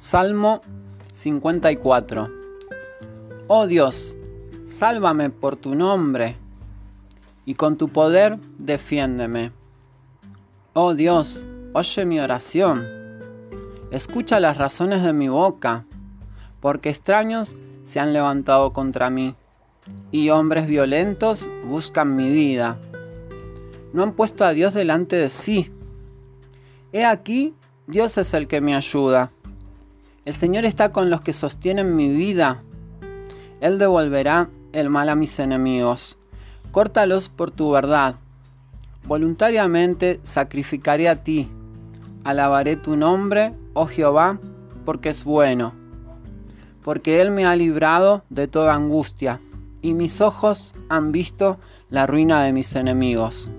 Salmo 54 Oh Dios, sálvame por tu nombre y con tu poder defiéndeme. Oh Dios, oye mi oración, escucha las razones de mi boca, porque extraños se han levantado contra mí y hombres violentos buscan mi vida. No han puesto a Dios delante de sí. He aquí, Dios es el que me ayuda. El Señor está con los que sostienen mi vida. Él devolverá el mal a mis enemigos. Córtalos por tu verdad. Voluntariamente sacrificaré a ti. Alabaré tu nombre, oh Jehová, porque es bueno. Porque Él me ha librado de toda angustia, y mis ojos han visto la ruina de mis enemigos.